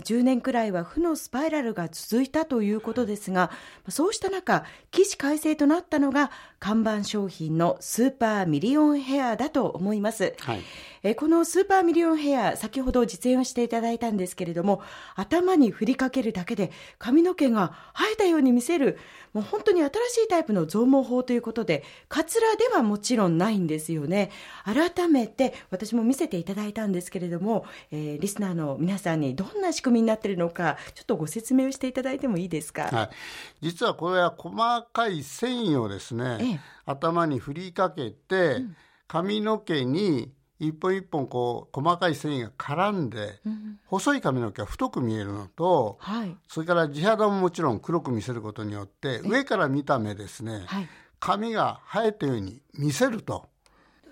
10年くらいは負のスパイラルが続いたということですが、そうした中、起死回生となったのが看板商品のスーパーミリオンヘアだと思います。はいえこのスーパーミリオンヘア、先ほど実演をしていただいたんですけれども、頭に振りかけるだけで髪の毛が生えたように見せる、もう本当に新しいタイプの増毛法ということで、カツラではもちろんないんですよね。改めて私も見せていただいたんですけれども、えー、リスナーの皆さんにどんな仕組みになっているのか、ちょっとご説明をしていただいてもいいですか？はい、実はこれは細かい繊維をですね、ええ、頭に振りかけて、髪の毛に一本一本こう細かい繊維が絡んで、うん、細い髪の毛は太く見えるのと、はい、それから地肌ももちろん黒く見せることによって上から見た目ですね、はい、髪が生えたように見せると。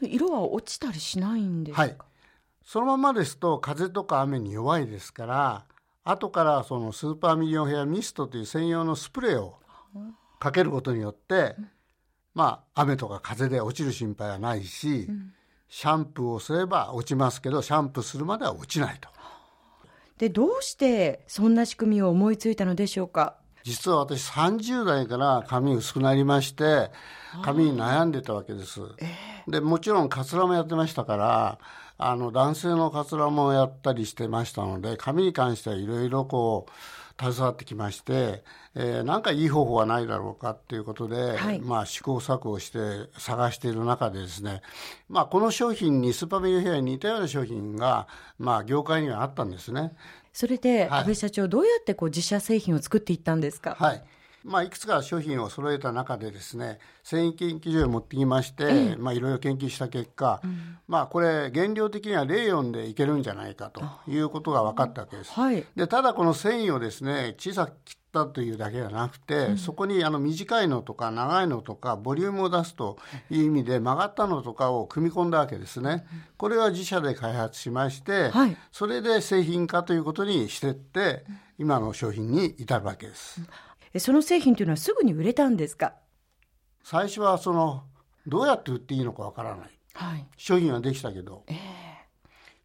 色は落ちたりしないんですか、はい、そのままですと風とか雨に弱いですから後からそのスーパーミリオンヘアミストという専用のスプレーをかけることによって、うん、まあ雨とか風で落ちる心配はないし、うんシャンプーをすれば落ちますけどシャンプーするまでは落ちないと。でどうしてそんな仕組みを思いついたのでしょうか？実は私30代から髪薄くなりまして髪に悩んでたわけです。でもちろんカツラもやってましたからあの男性のカツラもやったりしてましたので髪に関してはいろいろこう携わってきまして、えー、なんかいい方法はないだろうかっていうことで、はい、まあ試行錯誤して探している中でですね、まあこの商品にスーパーミルヘアに似たような商品が、まあ業界にはあったんですね。それで、安倍社長、どうやってこう自社製品を作っていったんですか？はい。まあ、いくつか商品を揃えた中でですね繊維研究所へ持ってきまして、ええ、まあ、いろいろ研究した結果、うん、まあ、これ原料的には04でいけるんじゃないかということが分かったわけです。はい、でただこの繊維をですね小さく切ったというだけじゃなくて、うん、そこにあの短いのとか長いのとかボリュームを出すという意味で曲がったのとかを組み込んだわけですね。これは自社で開発しまして、はい、それで製品化ということにしてって今の商品に至るわけです。その製品というのはすぐに売れたんですか？最初はそのどうやって売っていいのかわからない、はい、商品はできたけど、えー、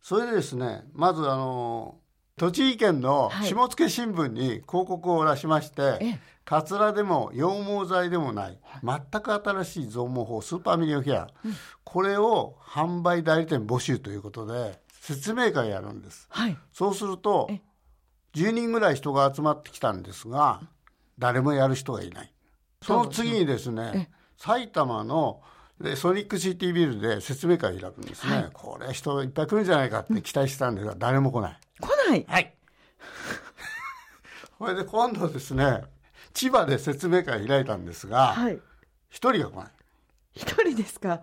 それでですねまずあの栃木県の下野新聞に広告を出しまして、はい、カツラでも羊毛剤でもない、全く新しい増毛法スーパーミリオンヘア、うん、これを販売代理店募集ということで説明会やるんです、はい、そうすると10人ぐらい人が集まってきたんですが、誰もやる人がいない。その次にですね、埼玉のでソニックシティビルで説明会を開くんですね、はい、これ人いっぱい来るんじゃないかって期待してたんですが、誰も来ない。来ないはい。これで今度ですね、千葉で説明会開いたんですが、一、人が来ない。一人ですか？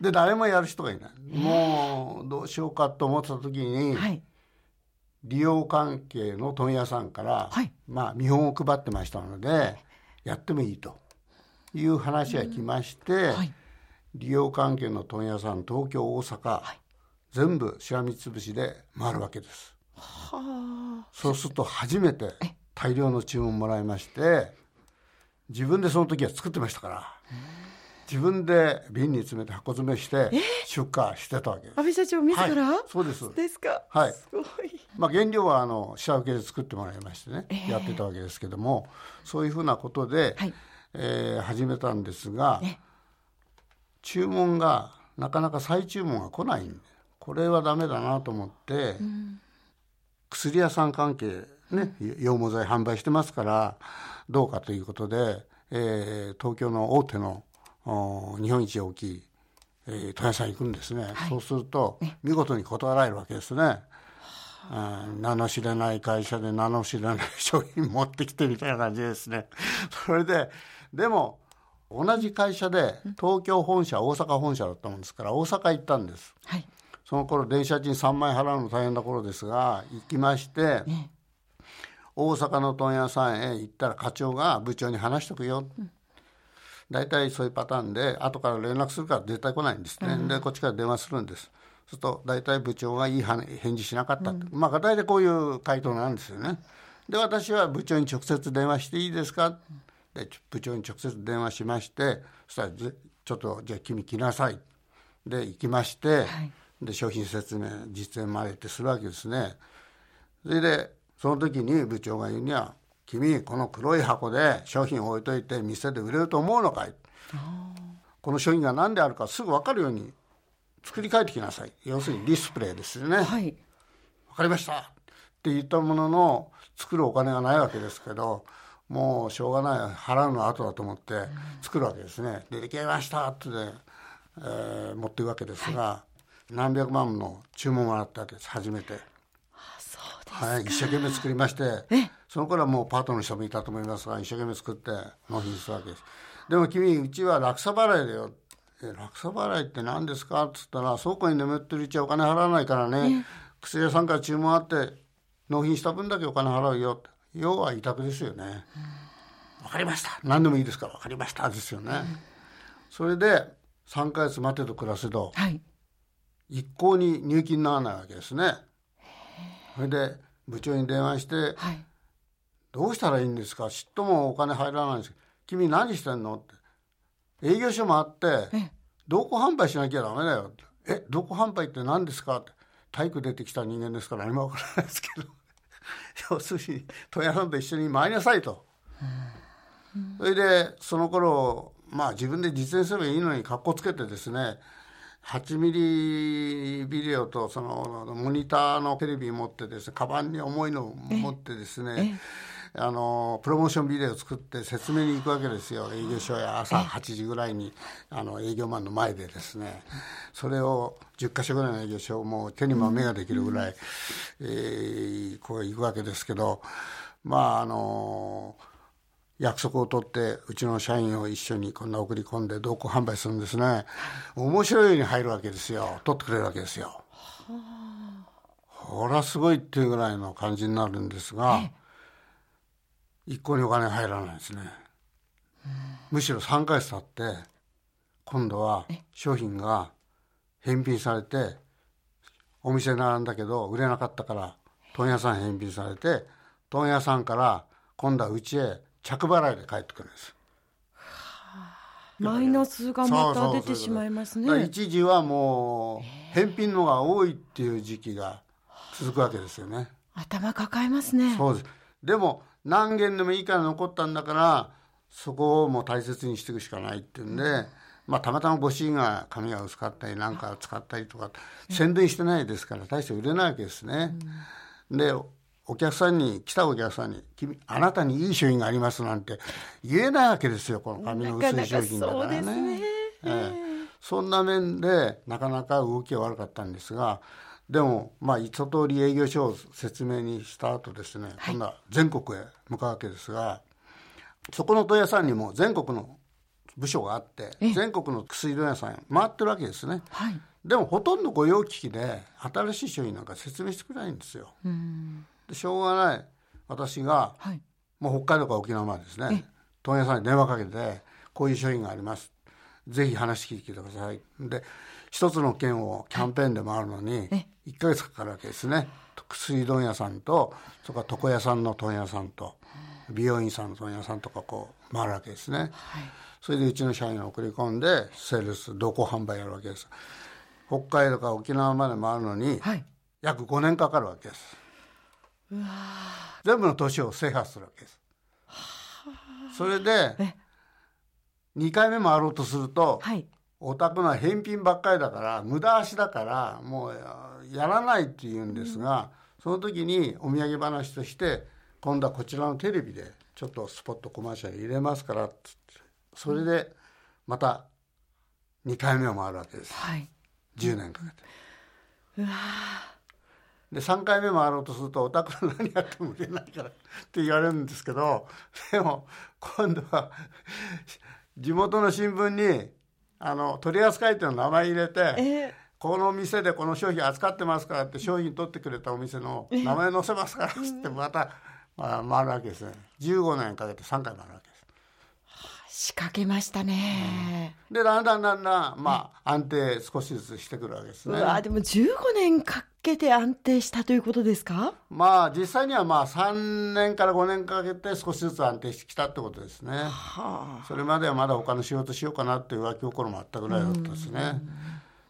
で、誰もやる人がいない。もう、どうしようかと思ってた時に、はい、利用関係の問屋さんから、はい、まあ見本を配ってましたのでやってもいいという話が来まして、はい、利用関係の問屋さん東京大阪、はい、全部しらみつぶしで回るわけです。そうすると初めて大量の注文もらいまして自分でその時は作ってましたから。自分で瓶に詰めて箱詰めして出荷してたわけです。安倍社長自ら、はい、そうです。ですか？はい。すごい。まあ原料はあの下請けで作ってもらいましてね、えー、やってたわけですけども、そういうふうなことで、はい、えー、始めたんですが、注文がなかなか再注文が来ないんで、これはダメだなと思って、うん、薬屋さん関係ね、羊毛剤販売してますからどうかということで、えー、東京の大手の日本一大きい、えー、問屋さん行くんですね、はい、そうすると見事に断られるわけですね。名の知れない会社で名の知れない商品持ってきてみたいな感じですね。それででも同じ会社で東京本社大阪本社だったもんですから大阪行ったんです。はい、その頃電車賃3万円払うの大変な頃ですが行きまして、ね、大阪の問屋さんへ行ったら課長が部長に話しとくよ。うん大体そういうパターンで後から連絡するから絶対来ないんですね、うん、でこっちから電話するんです。そうすると大体部長がいい返事しなかった、うん、まあ大体こういう回答なんですよね。で私は部長に直接電話していいですか？で部長に直接電話しましてそしたらちょっとじゃあ君来なさい。で行きまして、はい、で商品説明実演までってするわけですね。それでその時に部長が言うには「君この黒い箱で商品を置いといて店で売れると思うのかい?」この商品が何であるかすぐ分かるように作り変えてきなさい要するにディスプレイですよね。はい、分かりましたって言ったものの作るお金がないわけですけどもうしょうがない払うのは後だと思って作るわけですね。でできましたってで、えー、持っていくわけですが、はい、何百万の注文があったわけです初めて。はい、一生懸命作りましてその頃はもうパートの人もいたと思いますが一生懸命作って納品するわけです。でも君うちは落差払いだよ落差払いって何ですか?」っつったら「倉庫に眠ってるうちはお金払わないからね薬屋さんから注文あって納品した分だけお金払うよ」要は委託ですよね。分かりました何でもいいですから分かりましたですよね。それで3か月待てと暮らせど、はい、一向に入金ならないわけですね。それで部長に電話して、はい、どうしたらいいんですか？ちっともお金入らないんです君何してんの?」って。営業所もあって同行販売しなきゃダメだよえ同行販売って何ですか？って。体育出てきた人間ですから今分からないですけど。要するに問屋さんと一緒に回りなさいと。それでその頃まあ自分で実演すればいいのにかっこつけてですね8ミリビデオとそのモニターのテレビ持ってですねカバンに重いのを持ってですねあのプロモーションビデオ作って説明に行くわけですよ。営業所や朝8時ぐらいにあの営業マンの前でですね。それを10か所ぐらいの営業所をもう手に豆ができるぐらい、えー、こう行くわけですけどまああの約束を取ってうちの社員を一緒にこんな送り込んで同行販売するんですね。面白いように入るわけですよ。取ってくれるわけですよ。ほらすごいっていうぐらいの感じになるんですが、一向にお金入らないですね、むしろ3ヶ月経って今度は商品が返品されてお店並んだけど売れなかったから問屋さん返品されて問屋さんから今度はうちへ着払いで帰ってくるんです。マイナスがまた出てしまいますね。一時はもう返品のが多いっていう時期が続くわけですよね。頭抱えますね。そうです。でも何件でもいいから残ったんだからそこをもう大切にしていくしかないっていうんで、まあ、たまたまご主人が髪が薄かったりなんか使ったりとか宣伝してないですから大して売れないわけですね。でお客さんに来たお客さんに「君あなたにいい商品があります」なんて言えないわけですよこの髪の薄い商品だからね。ね。ええ、そんな面でなかなか動きは悪かったんですがでもまあ一通り営業所を説明にした後ですね、はい、今度は全国へ向かうわけですがそこの問屋さんにも全国の部署があって全国の薬問屋さん回ってるわけですね、はい、でもほとんど御用聞きで新しい商品なんか説明してくれないんですよでしょうがない。私が、はい、もう北海道から沖縄までですね。問屋さんに電話かけてこういう商品があります。ぜひ話聞いてください。で一つの件をキャンペーンで回るのに1か月かかるわけですね。薬問屋さんとそれから床屋さんの問屋さんと美容院さんの問屋さんとかこう回るわけですね、はい、それでうちの社員を送り込んでセールス同行販売やるわけです。北海道から沖縄まで回るのに約5年かかるわけです、全部の都市を制覇するわけです。それで2回目回ろうとすると、はい、お宅のは返品ばっかりだから無駄足だからもうやらないって言うんですが、その時にお土産話として今度はこちらのテレビでちょっとスポットコマーシャル入れますからっつってそれでまた2回目を回るわけです、はい、10年かけて。うわで3回目回ろうとすると「お宅の何やっても売れないから」って言われるんですけどでも今度は地元の新聞にあの取扱店の名前入れて、えー、この店でこの商品扱ってますからって商品取ってくれたお店の名前載せますからっつってまた、まあ、回るわけですね。15年かけて3回回るわけ。仕掛けましたね、うん、でだんだんだんだんまあ安定少しずつしてくるわけですね。うわでも15年かけて安定したということですか？まあ実際にはまあ3年から5年かけて少しずつ安定してきたってことですね、はあ、それまではまだ他の仕事しようかなっていう浮気心もあったぐらいだったですね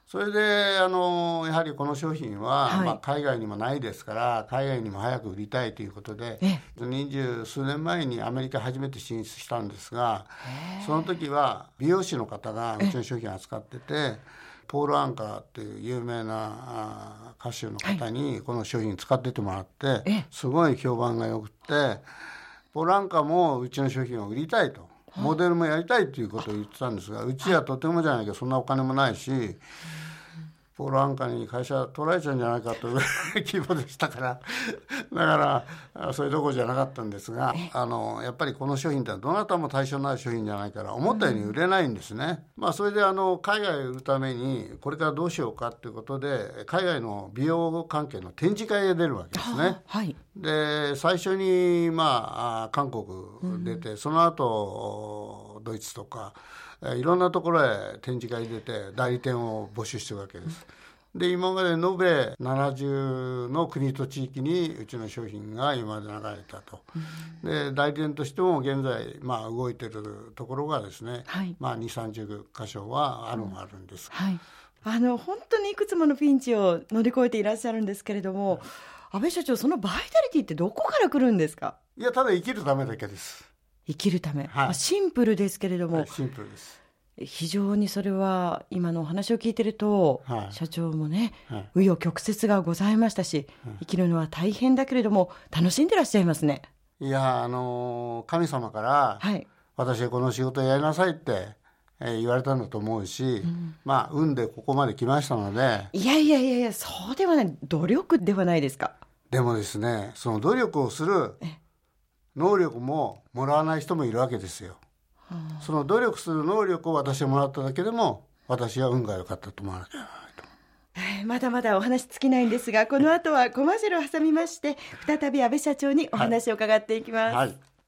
それであのやはりこの商品は、はい、まあ、海外にもないですから海外にも早く売りたいということで二十数年前にアメリカ初めて進出したんですがその時は美容師の方がうちの商品を扱っててポール・アンカーっていう有名な歌手の方にこの商品使っててもらってすごい評判がよくってポール・アンカーもうちの商品を売りたいと。モデルもやりたいということを言ってたんですがうちはとてもじゃないけどそんなお金もないしポール・アンカーに会社取られちゃうんじゃないかという 規模でしたからだからそれどころじゃなかったんですがあのやっぱりこの商品ってどなたも対象のある商品じゃないから思ったように売れないんですね。うん、まあ、それであの海外売るためにこれからどうしようかということで海外の美容関係の展示会が出るわけですね。はい、で最初に、まあ、韓国出て、うん、その後ドイツとか。いろんなところへ展示会に出て代理店を募集してるわけです。で今まで延べ70の国と地域にうちの商品が今まで流れたと、で代理店としても現在、まあ、動いてるところがですね、はい、まあ、2 3 0箇所はあるもあるんです、はい、あの本当にいくつものピンチを乗り越えていらっしゃるんですけれども、安倍社長そのバイタリティってどこから来るんですか？いやただ生きるためだけです生きるため、はい、シンプルですけれども、はい、シンプルです。非常にそれは今のお話を聞いてると、はい、社長もね、紆、余、曲折がございましたし、生きるのは大変だけれども楽しんでらっしゃいますね。いやあの神様から、はい、私はこの仕事やりなさいって、えー、言われたんだと思うし、うん、まあ運でここまで来ましたので。いやいやいやいやそうではない。努力ではないですか。でもですねその努力をする能力ももらわない人もいるわけですよ。その努力する能力を私はもらっただけでも私は運が良かったと思わなきゃならないと。まだまだお話尽きないんですがこの後はコマーシャルを挟みまして再び安倍社長にお話を伺っていきます。はいはい